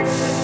Okay.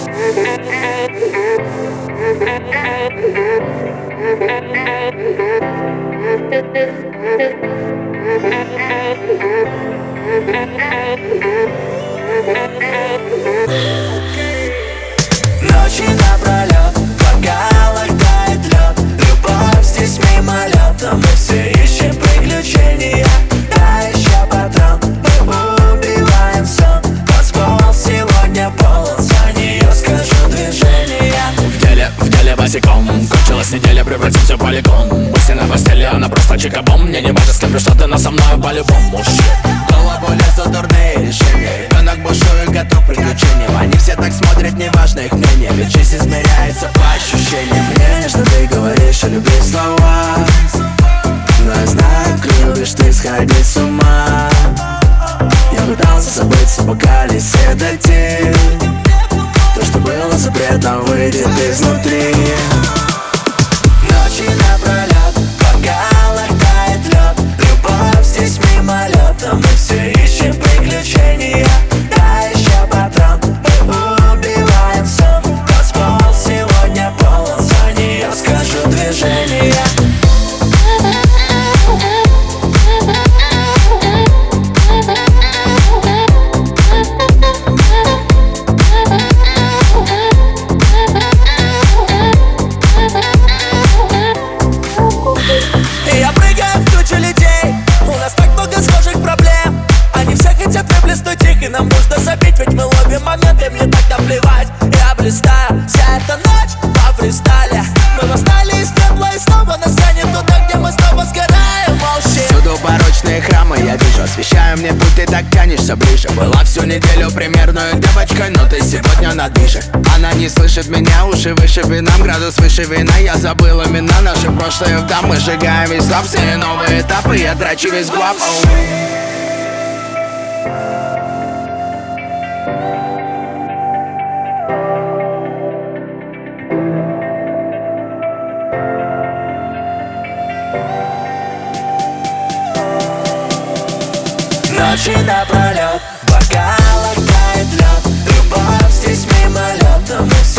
Босиком. Кончилась неделя, превратился в полигон. Мысли на постели, она просто чикабом Мне не важно, с кем пришла ты, но со мной по-любому В голову лезут дурные решения. Ребенок бушует, готов к приключениям. Они все так смотрят, неважно их мнение. Ведь жизнь измеряется по ощущениям. Мне нежно ты говоришь о любви слова Но я знаю, любишь ты сходить с ума. Я пытался забыть в бокале седатив То, что запретом, выйдет изнутри И нам нужно забить Ведь мы ловим моменты Мне так наплевать. Я блистаю Вся эта ночь во фристайле. Мы восстали из пепла И снова на сцене Туда, где мы снова сгораем Молчи Всюду порочные храмы я вижу Освещаю мне путь, ты так тянешься ближе. Была всю неделю примерную девочкой Но ты сегодня на движе Она не слышит меня, уши выше винам Градус выше вина, я забыл имена Наши прошлые вдам, мы сжигаем весь лап Все новые этапы, я трачу весь глав Оу. ночи напролет В бокалах тает лед Любовь здесь мимолет, но все